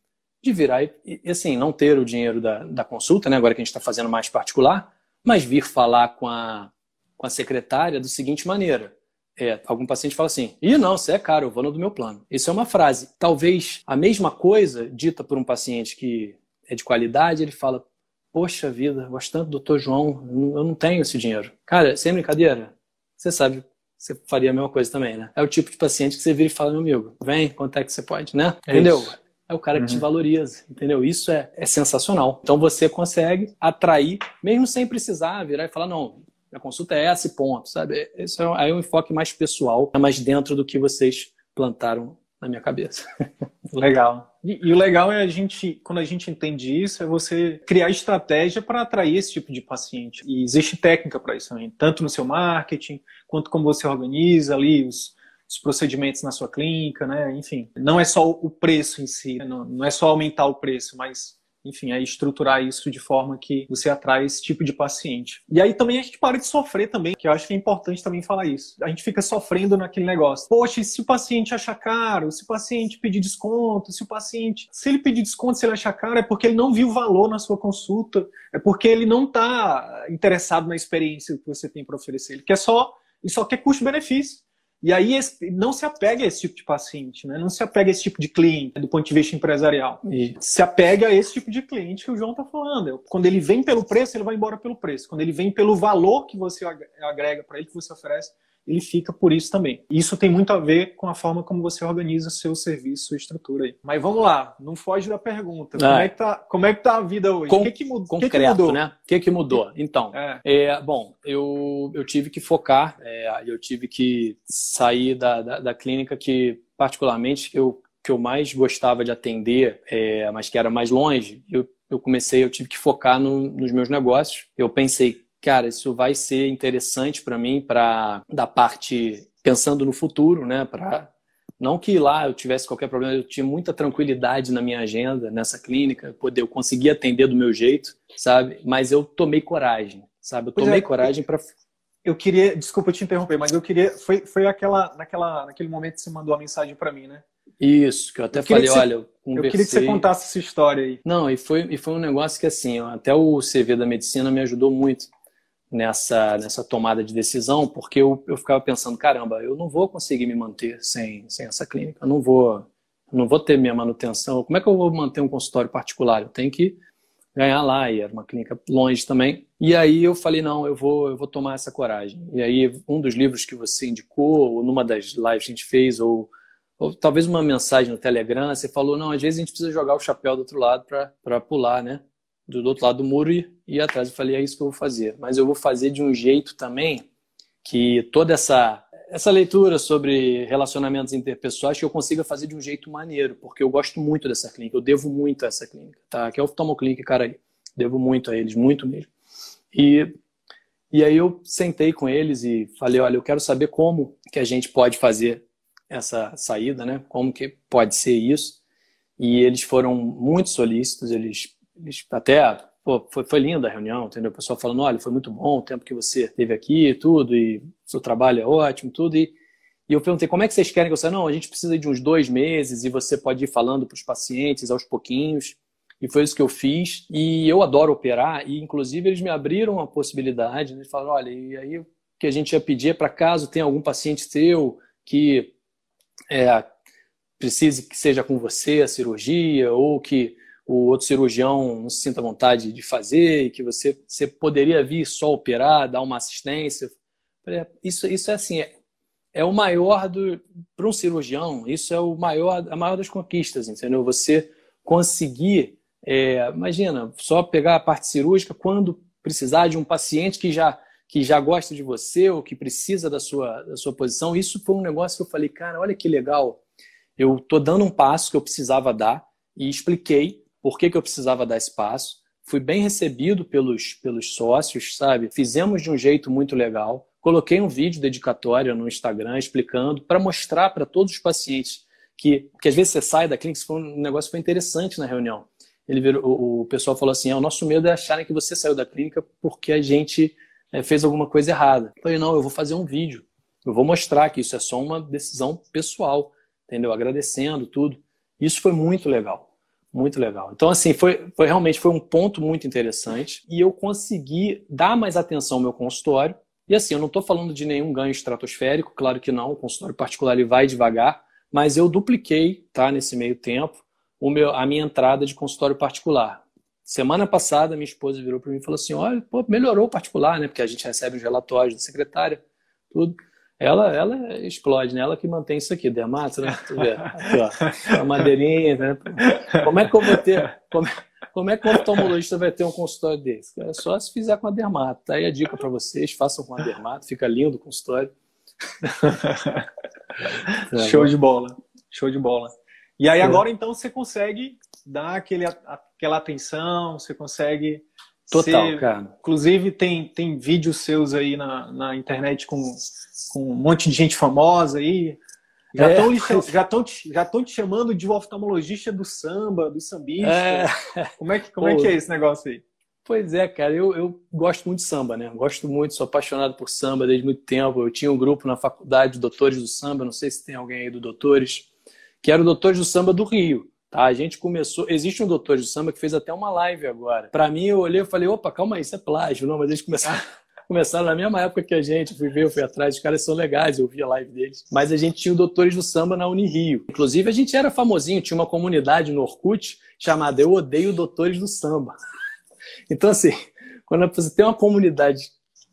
de virar e, e assim, não ter o dinheiro da, da consulta, né? Agora que a gente está fazendo mais particular, mas vir falar com a, com a secretária da seguinte maneira. É, algum paciente fala assim: Ih, não, você é caro, eu vou no do meu plano. Isso é uma frase. Talvez a mesma coisa dita por um paciente que é de qualidade, ele fala: Poxa vida, gosto tanto do doutor João, eu não tenho esse dinheiro. Cara, sem brincadeira, você sabe, você faria a mesma coisa também, né? É o tipo de paciente que você vira e fala: Meu amigo, vem, quanto é que você pode, né? É entendeu? Isso. É o cara que te uhum. valoriza, entendeu? Isso é, é sensacional. Então você consegue atrair, mesmo sem precisar virar e falar: Não, a consulta é esse ponto, sabe? Esse é, aí é um enfoque mais pessoal, é mais dentro do que vocês plantaram na minha cabeça. Legal. E, e, o legal é a gente, quando a gente entende isso, é você criar estratégia para atrair esse tipo de paciente. E existe técnica para isso também, tanto no seu marketing, quanto como você organiza ali os, os procedimentos na sua clínica, né? Enfim, não é só o preço em si, né? não, não é só aumentar o preço, mas enfim, aí estruturar isso de forma que você atrai esse tipo de paciente. E aí também a gente para de sofrer também, que eu acho que é importante também falar isso. A gente fica sofrendo naquele negócio. Poxa, se o paciente achar caro, se o paciente pedir desconto, se o paciente, se ele pedir desconto, se ele achar caro, é porque ele não viu valor na sua consulta, é porque ele não está interessado na experiência que você tem para oferecer. Ele quer só, ele só quer custo-benefício. E aí esse, não se apega a esse tipo de paciente, né? não se apega a esse tipo de cliente do ponto de vista empresarial. E se apega a esse tipo de cliente que o João está falando. Quando ele vem pelo preço, ele vai embora pelo preço. Quando ele vem pelo valor que você agrega para ele, que você oferece, ele fica por isso também. Isso tem muito a ver com a forma como você organiza seu serviço, sua estrutura aí. Mas vamos lá, não foge da pergunta. Como, é. é, que, tá, como é que tá a vida hoje? o que, que, mudou? Concreto, que, que mudou? né? O que, que mudou? Então, é. É, bom, eu, eu tive que focar, é, eu tive que sair da, da, da clínica que, particularmente, eu que eu mais gostava de atender, é, mas que era mais longe, eu, eu comecei, eu tive que focar no, nos meus negócios. Eu pensei, cara, isso vai ser interessante para mim, para da parte pensando no futuro, né? Para não que lá eu tivesse qualquer problema, eu tinha muita tranquilidade na minha agenda nessa clínica, poder eu conseguir atender do meu jeito, sabe? Mas eu tomei coragem, sabe? Eu tomei é, coragem para eu queria, desculpa te interromper, mas eu queria, foi, foi aquela, naquela, naquele momento que você mandou a mensagem para mim, né? Isso, que eu até eu falei, olha, eu conversei... Eu queria que você contasse essa história aí. Não, e foi, e foi um negócio que, assim, até o CV da medicina me ajudou muito nessa, nessa tomada de decisão, porque eu, eu ficava pensando, caramba, eu não vou conseguir me manter sem, sem essa clínica, eu não vou, não vou ter minha manutenção, como é que eu vou manter um consultório particular? Eu tenho que ganhar lá, e era uma clínica longe também. E aí eu falei, não, eu vou, eu vou tomar essa coragem. E aí um dos livros que você indicou, ou numa das lives que a gente fez, ou, ou talvez uma mensagem no Telegram, você falou, não, às vezes a gente precisa jogar o chapéu do outro lado para pular, né? Do, outro lado do muro e ir atrás. Eu falei, é isso que eu vou fazer. Mas eu vou fazer de um jeito também que toda essa essa leitura sobre relacionamentos interpessoais que eu consiga fazer de um jeito maneiro, porque eu gosto muito dessa clínica, eu devo muito a essa clínica, tá? Que é o Oftalmoclinic, cara aí. Devo muito a eles, muito mesmo. E, e aí eu sentei com eles e falei, olha, eu quero saber como que a gente pode fazer essa saída, né? Como que pode ser isso? E eles foram muito solícitos, eles, até Pô, foi, foi linda a reunião, entendeu? O pessoal falando, olha, foi muito bom o tempo que você teve aqui tudo, e seu trabalho é ótimo, tudo. E, e eu perguntei, como é que vocês querem que você... Não, a gente precisa de uns dois meses e você pode ir falando para os pacientes aos pouquinhos. E foi isso que eu fiz. E eu adoro operar, e inclusive eles me abriram a possibilidade, né? eles falaram, olha, e aí o que a gente ia pedir é para caso tenha algum paciente seu que é, precise que seja com você a cirurgia, ou que o outro cirurgião não se sinta vontade de fazer e que você, você poderia vir só operar, dar uma assistência. Isso, isso é assim, é, é o maior do para um cirurgião. Isso é o maior, a maior das conquistas, entendeu? Você conseguir, é, imagina, só pegar a parte cirúrgica quando precisar de um paciente que já que já gosta de você ou que precisa da sua, da sua posição. Isso foi um negócio que eu falei, cara, olha que legal. Eu tô dando um passo que eu precisava dar e expliquei por que, que eu precisava dar espaço. Fui bem recebido pelos, pelos sócios, sabe? Fizemos de um jeito muito legal. Coloquei um vídeo dedicatório no Instagram explicando para mostrar para todos os pacientes que, que às vezes você sai da clínica, foi um negócio foi interessante na reunião. Ele virou, o, o pessoal falou assim: ah, o nosso medo é acharem que você saiu da clínica porque a gente é, fez alguma coisa errada. Eu falei: não, eu vou fazer um vídeo. Eu vou mostrar que isso é só uma decisão pessoal, entendeu? Agradecendo tudo. Isso foi muito legal. Muito legal. Então, assim, foi, foi realmente foi um ponto muito interessante e eu consegui dar mais atenção ao meu consultório. E assim, eu não estou falando de nenhum ganho estratosférico, claro que não, o consultório particular ele vai devagar, mas eu dupliquei, tá, nesse meio tempo, o meu, a minha entrada de consultório particular. Semana passada, minha esposa virou para mim e falou assim: olha, pô, melhorou o particular, né? Porque a gente recebe os relatórios da secretária, tudo ela, ela explode, né? Ela que mantém isso aqui, dermato, né? Tu vê, aqui, ó, a madeirinha, né? Como é que eu vou ter, como, como é que o oftalmologista vai ter um consultório desse? É só se fizer com a dermato. Tá aí a dica para vocês, façam com a dermato, fica lindo o consultório. Show de bola, show de bola. E aí agora então você consegue dar aquele, aquela atenção, você consegue Total, cara. Inclusive, tem, tem vídeos seus aí na, na internet com, com um monte de gente famosa aí. Já estão é. já te, já te chamando de oftalmologista do samba, do sambista. É. Como, é que, como é que é esse negócio aí? Pois é, cara, eu, eu gosto muito de samba, né? Gosto muito, sou apaixonado por samba desde muito tempo. Eu tinha um grupo na faculdade de Doutores do Samba, não sei se tem alguém aí do Doutores, que era o Doutores do Samba do Rio. Tá? A gente começou. Existe um doutor de samba que fez até uma live agora. Para mim, eu olhei e falei: opa, calma aí, isso é plágio. Não, mas eles começaram. começaram na mesma época que a gente, fui ver, eu fui atrás, os caras são legais, eu vi a live deles. Mas a gente tinha o Doutores do Samba na Unirio. Inclusive, a gente era famosinho, tinha uma comunidade no Orkut chamada Eu Odeio Doutores do Samba. Então, assim, quando você tem uma comunidade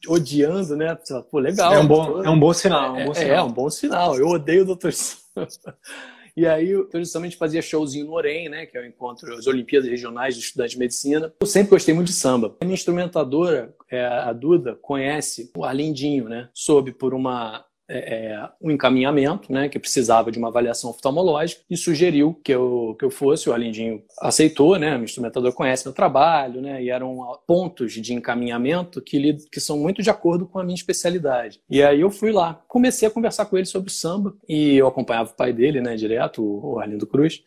odiando, né? Pô, legal. É um bom, é um bom sinal. É, um bom sinal. é, é um bom sinal. Eu odeio Doutores do Samba. E aí eu justamente fazia showzinho no Orem, né, que é o encontro, as Olimpíadas Regionais dos Estudantes de Medicina. Eu sempre gostei muito de samba. A minha instrumentadora, é, a Duda, conhece o Arlindinho, né? Soube por uma é, é, um encaminhamento, né, que precisava de uma avaliação oftalmológica e sugeriu que eu, que eu fosse. O Alindinho aceitou, né, o instrumentador conhece meu trabalho, né, e eram pontos de encaminhamento que, que são muito de acordo com a minha especialidade. E aí eu fui lá, comecei a conversar com ele sobre samba e eu acompanhava o pai dele, né, direto, o Arlindo Cruz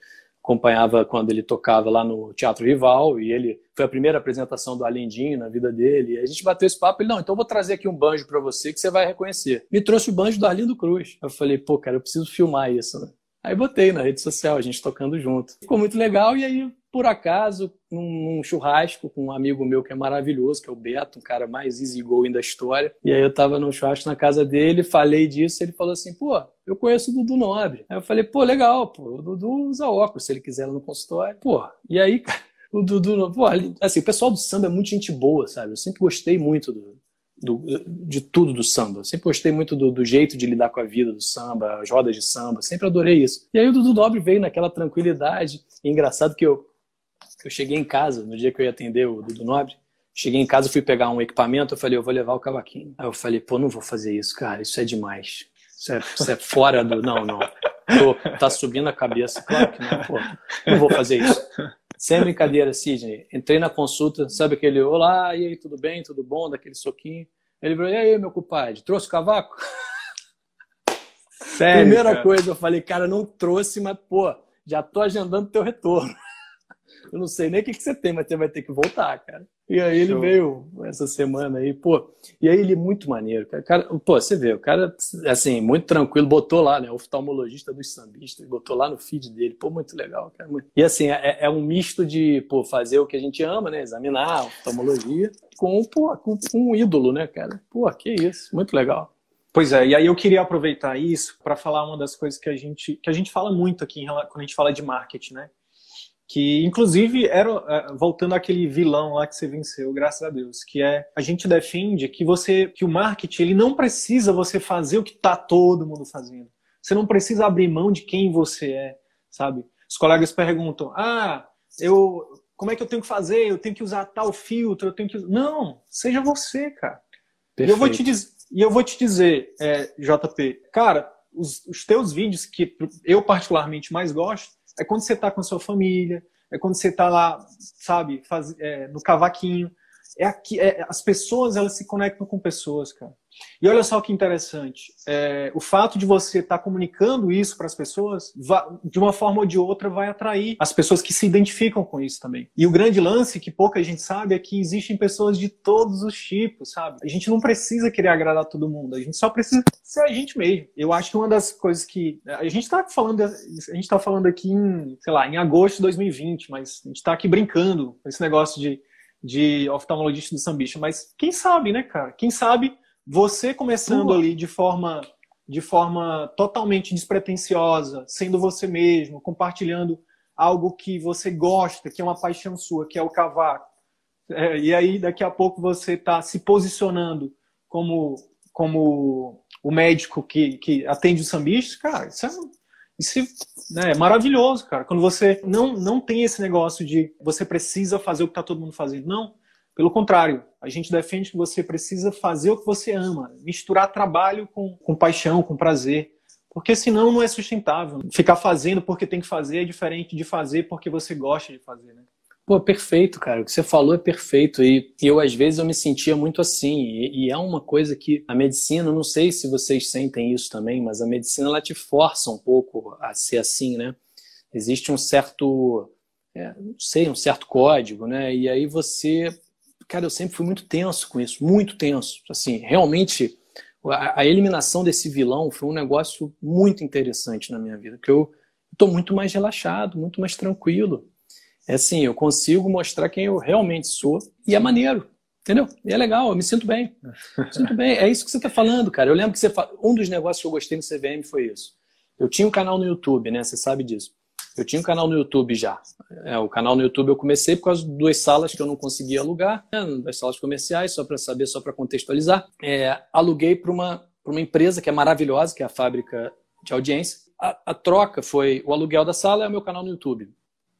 acompanhava quando ele tocava lá no Teatro Rival e ele foi a primeira apresentação do Alendinho na vida dele. E a gente bateu esse papo, ele não, então vou trazer aqui um banjo para você que você vai reconhecer. Me trouxe o banjo do Arlindo Cruz. Eu falei, pô, cara, eu preciso filmar isso, né? Aí botei na rede social, a gente tocando junto. Ficou muito legal e aí por acaso, num, churrasco com um amigo meu que é maravilhoso, que é o Beto, um cara mais easy going da história. E aí eu tava num churrasco na casa dele, falei disso, ele falou assim, pô, eu conheço o Dudu Nobre. Aí eu falei, pô, legal, pô, o Dudu usa óculos, se ele quiser lá no consultório. Pô, e aí, o Dudu, pô, assim, o pessoal do samba é muito gente boa, sabe? Eu sempre gostei muito do, do, de tudo do samba. Sempre gostei muito do, do, jeito de lidar com a vida do samba, as rodas de samba, sempre adorei isso. E aí o Dudu Nobre veio naquela tranquilidade. Engraçado que eu eu cheguei em casa, no dia que eu ia atender o Dudu Nobre, cheguei em casa, fui pegar um equipamento, eu falei, eu vou levar o cavaquinho. Aí eu falei, pô, não vou fazer isso, cara, isso é demais. Isso é, isso é fora do. Não, não. Tô, tá subindo a cabeça. Claro que não, pô. Não vou fazer isso. Sem brincadeira, Sidney. Entrei na consulta, sabe aquele olá, e aí, tudo bem, tudo bom, daquele soquinho. Ele falou, e aí, meu compadre, trouxe o cavaco? Sério, Primeira cara? coisa, eu falei, cara, não trouxe, mas, pô, já tô agendando teu retorno. Eu não sei nem o que, que você tem, mas você vai ter que voltar, cara. E aí ele Show. veio essa semana aí, pô. E aí ele é muito maneiro, cara. Pô, você vê, o cara, assim, muito tranquilo, botou lá, né? Oftalmologista dos sambistas, botou lá no feed dele. Pô, muito legal, cara. E assim, é, é um misto de, pô, fazer o que a gente ama, né? Examinar oftalmologia com, pô, com, com um ídolo, né, cara? Pô, que isso. Muito legal. Pois é, e aí eu queria aproveitar isso para falar uma das coisas que a gente que a gente fala muito aqui quando a gente fala de marketing, né? Que inclusive era é, voltando àquele vilão lá que você venceu, graças a Deus, que é a gente defende que você que o marketing ele não precisa você fazer o que tá todo mundo fazendo. Você não precisa abrir mão de quem você é, sabe? Os colegas perguntam: "Ah, eu como é que eu tenho que fazer? Eu tenho que usar tal filtro, eu tenho que Não, seja você, cara. Perfeito. E eu vou te dizer e eu vou te dizer, é, JP, cara, os, os teus vídeos que eu particularmente mais gosto é quando você está com a sua família, é quando você está lá, sabe, faz, é, no cavaquinho. É aqui, é, as pessoas elas se conectam com pessoas, cara. E olha só que interessante, é, o fato de você estar tá comunicando isso para as pessoas, de uma forma ou de outra, vai atrair as pessoas que se identificam com isso também. E o grande lance que pouca gente sabe é que existem pessoas de todos os tipos, sabe? A gente não precisa querer agradar todo mundo, a gente só precisa ser a gente mesmo. Eu acho que uma das coisas que a gente está falando, a gente está falando aqui em, sei lá, em agosto de 2020, mas a gente está aqui brincando com esse negócio de de oftalmologista do sambista, mas quem sabe, né, cara? Quem sabe você começando ali de forma de forma totalmente despretensiosa, sendo você mesmo, compartilhando algo que você gosta, que é uma paixão sua, que é o cavaco. É, e aí, daqui a pouco, você está se posicionando como, como o médico que, que atende os sambistas, cara, isso é, isso né, é maravilhoso, cara. Quando você não, não tem esse negócio de você precisa fazer o que está todo mundo fazendo. Não. Pelo contrário, a gente defende que você precisa fazer o que você ama, misturar trabalho com, com paixão, com prazer. Porque senão não é sustentável. Ficar fazendo porque tem que fazer é diferente de fazer porque você gosta de fazer, né? Pô, perfeito, cara. O que você falou é perfeito. E eu, às vezes, eu me sentia muito assim. E, e, é uma coisa que a medicina, não sei se vocês sentem isso também, mas a medicina, ela te força um pouco a ser assim, né? Existe um certo, é, não sei, um certo código, né? E aí você cara, eu sempre fui muito tenso com isso, muito tenso. Assim, realmente, a, a eliminação desse vilão foi um negócio muito interessante na minha vida, que eu estou muito mais relaxado, muito mais tranquilo. É assim, eu consigo mostrar quem eu realmente sou e é maneiro, entendeu? E é legal, eu me sinto bem. Me sinto bem. É isso que você está falando, cara. Eu lembro que você fa... um dos negócios que eu gostei no CVM foi isso. Eu tinha um canal no YouTube, né? Você sabe disso. Eu tinha um canal no YouTube já. É, o canal no YouTube eu comecei por causa de duas salas que eu não conseguia alugar, né, das salas comerciais, só para saber, só para contextualizar. É, aluguei para uma, uma empresa que é maravilhosa, que é a Fábrica de Audiência. A, a troca foi o aluguel da sala e o meu canal no YouTube.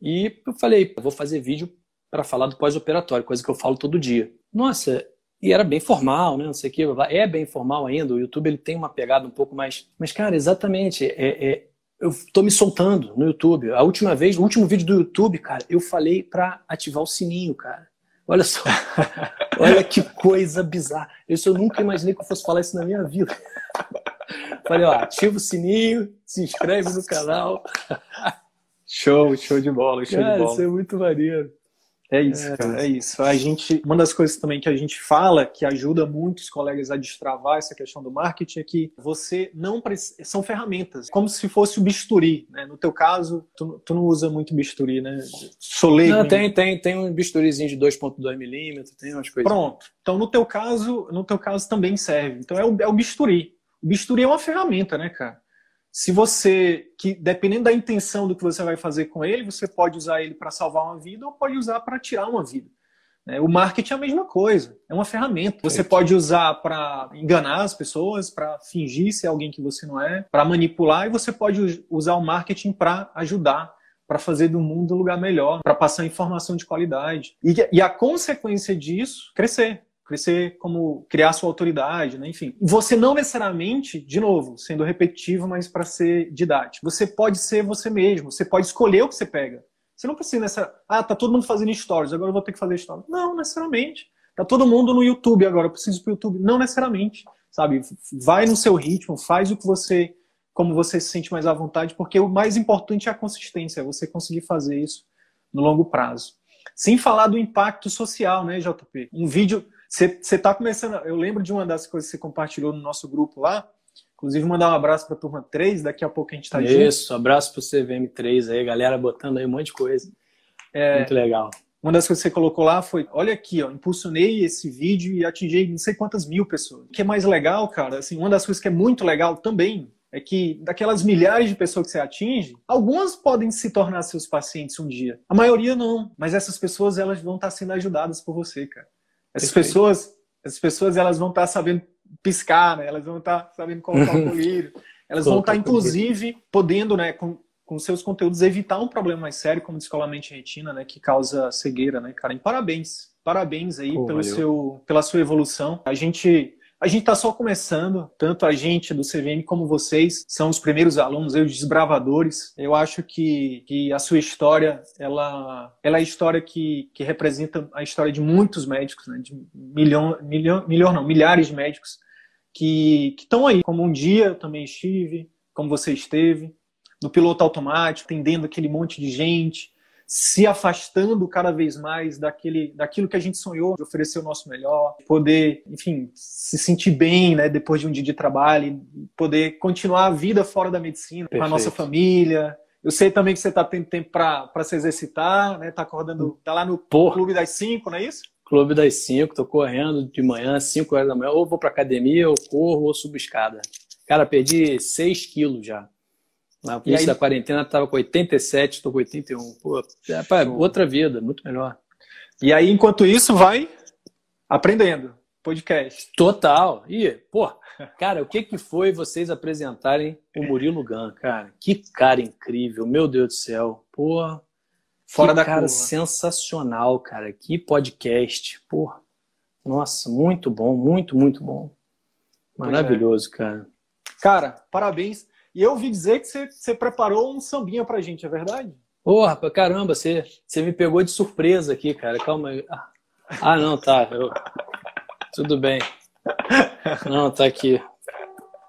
E eu falei, vou fazer vídeo para falar do pós-operatório, coisa que eu falo todo dia. Nossa, e era bem formal, né? Não sei o que. É bem formal ainda. O YouTube ele tem uma pegada um pouco mais. Mas, cara, exatamente. É, é, eu tô me soltando no YouTube. A última vez, o último vídeo do YouTube, cara, eu falei para ativar o sininho, cara. Olha só. Olha que coisa bizarra. Isso eu nunca imaginei que eu fosse falar isso na minha vida. Falei, ó, ativa o sininho, se inscreve no canal. Show, show de bola, show cara, de bola. Isso é muito maneiro. É isso, cara, é isso. A gente, uma das coisas também que a gente fala que ajuda muitos colegas a destravar essa questão do marketing é que você não precisa, são ferramentas, como se fosse o bisturi, né? No teu caso, tu, tu não usa muito bisturi, né? Solego. Não, tem, tem, tem um bisturizinho de 2.2 milímetros, tem umas coisas. Pronto. Então no teu caso, no teu caso também serve. Então é o, é o bisturi. O bisturi é uma ferramenta, né, cara? Se você, que dependendo da intenção do que você vai fazer com ele, você pode usar ele para salvar uma vida ou pode usar para tirar uma vida. Né? O marketing é a mesma coisa, é uma ferramenta. Você pode usar para enganar as pessoas, para fingir ser alguém que você não é, para manipular, e você pode usar o marketing para ajudar, para fazer do mundo um lugar melhor, para passar informação de qualidade. E, e a consequência disso, crescer crescer como criar sua autoridade, né? enfim. Você não necessariamente, de novo, sendo repetitivo, mas para ser didático. Você pode ser você mesmo, você pode escolher o que você pega. Você não precisa nessa, ah, tá todo mundo fazendo stories, agora eu vou ter que fazer stories. Não, necessariamente. Tá todo mundo no YouTube agora, eu preciso pro YouTube. Não necessariamente, sabe? Vai no seu ritmo, faz o que você, como você se sente mais à vontade, porque o mais importante é a consistência, é você conseguir fazer isso no longo prazo. Sem falar do impacto social, né, JP? Um vídeo, você está começando. Eu lembro de uma das coisas que você compartilhou no nosso grupo lá. Inclusive, mandar um abraço para a turma 3, daqui a pouco a gente está junto. Isso, abraço para o CVM3 aí, galera botando aí um monte de coisa. É, Muito legal. Uma das coisas que você colocou lá foi: olha aqui, ó, impulsionei esse vídeo e atingi não sei quantas mil pessoas. O que é mais legal, cara, assim, uma das coisas que é muito legal também é que daquelas milhares de pessoas que você atinge, algumas podem se tornar seus pacientes um dia. A maioria não, mas essas pessoas elas vão estar sendo ajudadas por você, cara. Essas Perfeito. pessoas, essas pessoas elas vão estar sabendo piscar, né? Elas vão estar sabendo colocar o colírio. Elas vão estar inclusive podendo, né, com, com seus conteúdos evitar um problema mais sério como descolamento de retina, né, que causa cegueira, né, cara? E parabéns. Parabéns aí Pô, pelo seu, pela sua evolução. A gente a gente está só começando, tanto a gente do CVM como vocês são os primeiros alunos, os desbravadores. Eu acho que, que a sua história, ela, ela é a história que, que representa a história de muitos médicos, né? de milhão, milhão, milhão não, milhares de médicos que estão aí, como um dia eu também estive, como você esteve, no piloto automático, atendendo aquele monte de gente, se afastando cada vez mais daquele, daquilo que a gente sonhou, de oferecer o nosso melhor, poder, enfim, se sentir bem, né, depois de um dia de trabalho, poder continuar a vida fora da medicina, Perfeito. com a nossa família. Eu sei também que você está tendo tempo para se exercitar, né? Tá acordando, tá lá no Porra. Clube das 5, não é isso? Clube das 5, tô correndo de manhã, 5 horas da manhã, ou vou para academia, ou corro, ou subo escada. Cara, perdi 6 quilos já. Na início aí... da quarentena estava com 87, estou com 81. Pô, é, outra vida, muito melhor. E aí, enquanto isso, vai aprendendo. Podcast. Total. E, pô, cara, o que, que foi vocês apresentarem o Murilo Gun, cara? Que cara incrível, meu Deus do céu. Pô, Fora que da cara curva. sensacional, cara. Que podcast. Pô, nossa, muito bom, muito, muito bom. Maravilhoso, cara. Cara, parabéns. E eu ouvi dizer que você, você preparou um sambinha pra gente, é verdade? Porra, caramba, você, você me pegou de surpresa aqui, cara. Calma aí. Ah, não, tá. Eu... Tudo bem. Não, tá aqui.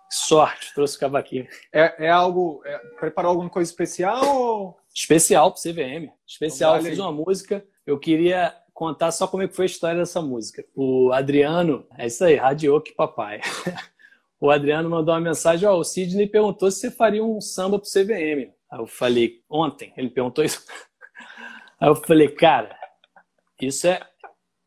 Sorte, trouxe o cavaquinho. É, é algo. É, preparou alguma coisa especial? Ou... Especial pro CVM. Especial. Então, eu fiz uma música. Eu queria contar só como é que foi a história dessa música. O Adriano, é isso aí, radiou que papai. O Adriano mandou uma mensagem, ó, o Sidney perguntou se você faria um samba pro CVM. Aí eu falei, ontem, ele perguntou isso. Aí eu falei, cara, isso é,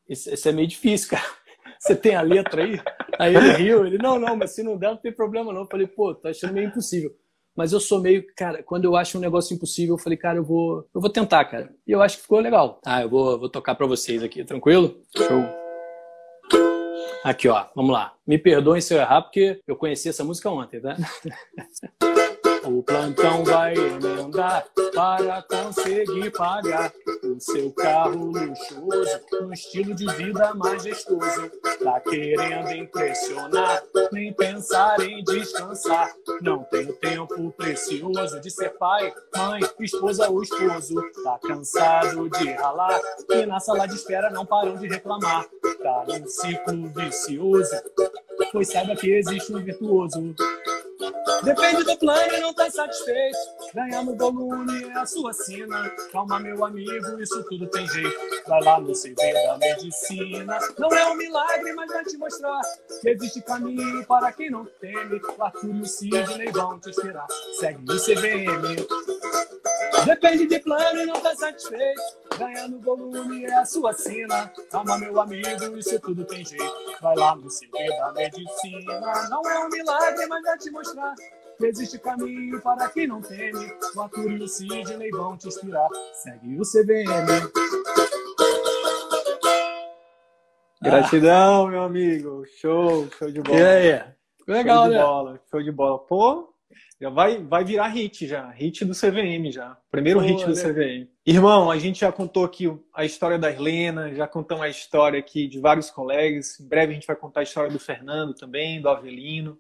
isso, isso é meio difícil, cara. Você tem a letra aí? Aí ele riu, ele, não, não, mas se não der, não tem problema não. Eu falei, pô, tô achando meio impossível. Mas eu sou meio, cara, quando eu acho um negócio impossível, eu falei, cara, eu vou, eu vou tentar, cara. E eu acho que ficou legal. Ah, eu vou, vou tocar para vocês aqui, tranquilo? Show. Aqui, ó, vamos lá. Me perdoem se eu errar, porque eu conheci essa música ontem, tá? O plantão vai emendar para conseguir pagar o seu carro luxuoso, um estilo de vida majestoso. Tá querendo impressionar, nem pensar em descansar. Não tenho tempo precioso de ser pai, mãe, esposa ou esposo. Tá cansado de ralar e na sala de espera não param de reclamar. Tá num ciclo vicioso, pois saiba que existe um virtuoso. Depende do plano e não tá satisfeito. Ganhar no volume é a sua sina. Calma, meu amigo, isso tudo tem jeito. Vai lá no CV da medicina. Não é um milagre, mas vai te mostrar que existe caminho para quem não teme. O Arthur e o Sidney vão te esperar. Segue no CVM. Depende de plano e não tá satisfeito. Ganhando volume é a sua sina. Calma, meu amigo, isso tudo tem jeito. Vai lá no CV da medicina. Não é um milagre, mas vai te mostrar que existe caminho para quem não teme. O Arthur e o Sidney vão te inspirar. Segue o CVM. Gratidão, ah. meu amigo. Show, show de bola. E aí? Legal, show de né? bola, show de bola. Pô, já vai, vai virar hit já. Hit do CVM já. Primeiro Pô, hit do CVM. Irmão, a gente já contou aqui a história da Helena, já contamos a história aqui de vários colegas. Em breve a gente vai contar a história do Fernando também, do Avelino.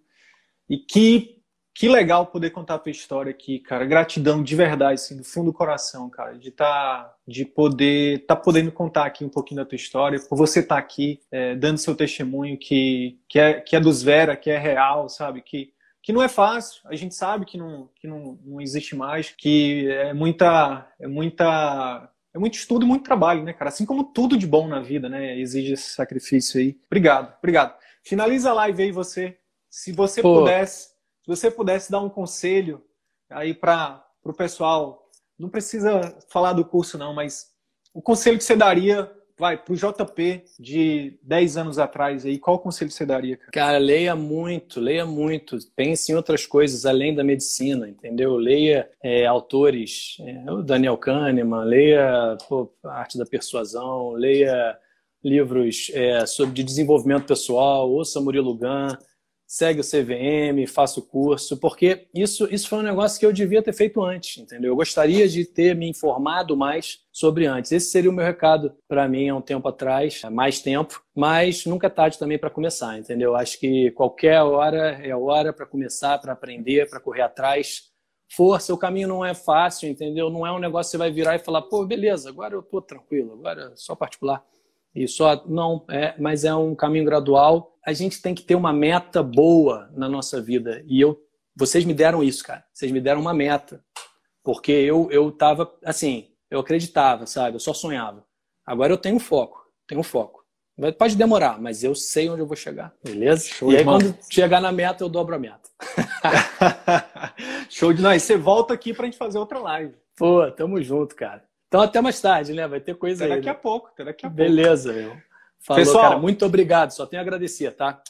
E que, que legal poder contar a tua história aqui, cara. Gratidão de verdade, assim, do fundo do coração, cara, de tá, de poder tá podendo contar aqui um pouquinho da tua história, por você estar tá aqui é, dando seu testemunho que, que, é, que é dos Vera, que é real, sabe? Que que não é fácil, a gente sabe que não, que não, não existe mais, que é muita, é muita é muito estudo e muito trabalho, né, cara? Assim como tudo de bom na vida, né? Exige esse sacrifício aí. Obrigado, obrigado. Finaliza a live aí você. Se você Pô. pudesse, se você pudesse dar um conselho aí para o pessoal, não precisa falar do curso não, mas o conselho que você daria vai, pro JP de 10 anos atrás aí, qual conselho você daria, cara? Cara, leia muito, leia muito. Pense em outras coisas além da medicina, entendeu? Leia é, autores, é, o Daniel Kahneman, leia pô, arte da persuasão, leia livros é, sobre de desenvolvimento pessoal, ouça Murilo Gun, segue o CVM, faça o curso, porque isso, isso foi um negócio que eu devia ter feito antes, entendeu? Eu gostaria de ter me informado mais sobre antes. Esse seria o meu recado para mim há um tempo atrás, há mais tempo, mas nunca é tarde também para começar, entendeu? Acho que qualquer hora é hora para começar, para aprender, para correr atrás. Força, o caminho não é fácil, entendeu? Não é um negócio que você vai virar e falar, pô, beleza, agora eu tô tranquilo, agora é só particular. E só não, é, mas é um caminho gradual. A gente tem que ter uma meta boa na nossa vida. E eu, vocês me deram isso, cara. Vocês me deram uma meta. Porque eu eu tava assim, eu acreditava, sabe? Eu só sonhava. Agora eu tenho foco, tenho foco. Pode demorar, mas eu sei onde eu vou chegar, beleza? Show e aí, quando chegar na meta, eu dobro a meta. Show de nós. Você volta aqui pra gente fazer outra live. Pô, tamo junto, cara. Então até mais tarde, né? Vai ter coisa até aí. Daqui né? a pouco, até daqui a Beleza, pouco. meu. Falou, Pessoal, cara. Muito obrigado. Só tenho a agradecer, tá?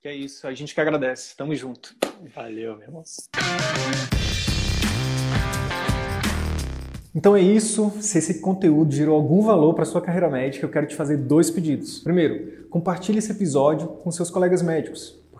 Que é isso. A gente que agradece. Tamo junto. Valeu, meu irmão. Então é isso. Se esse conteúdo gerou algum valor para sua carreira médica, eu quero te fazer dois pedidos. Primeiro, compartilhe esse episódio com seus colegas médicos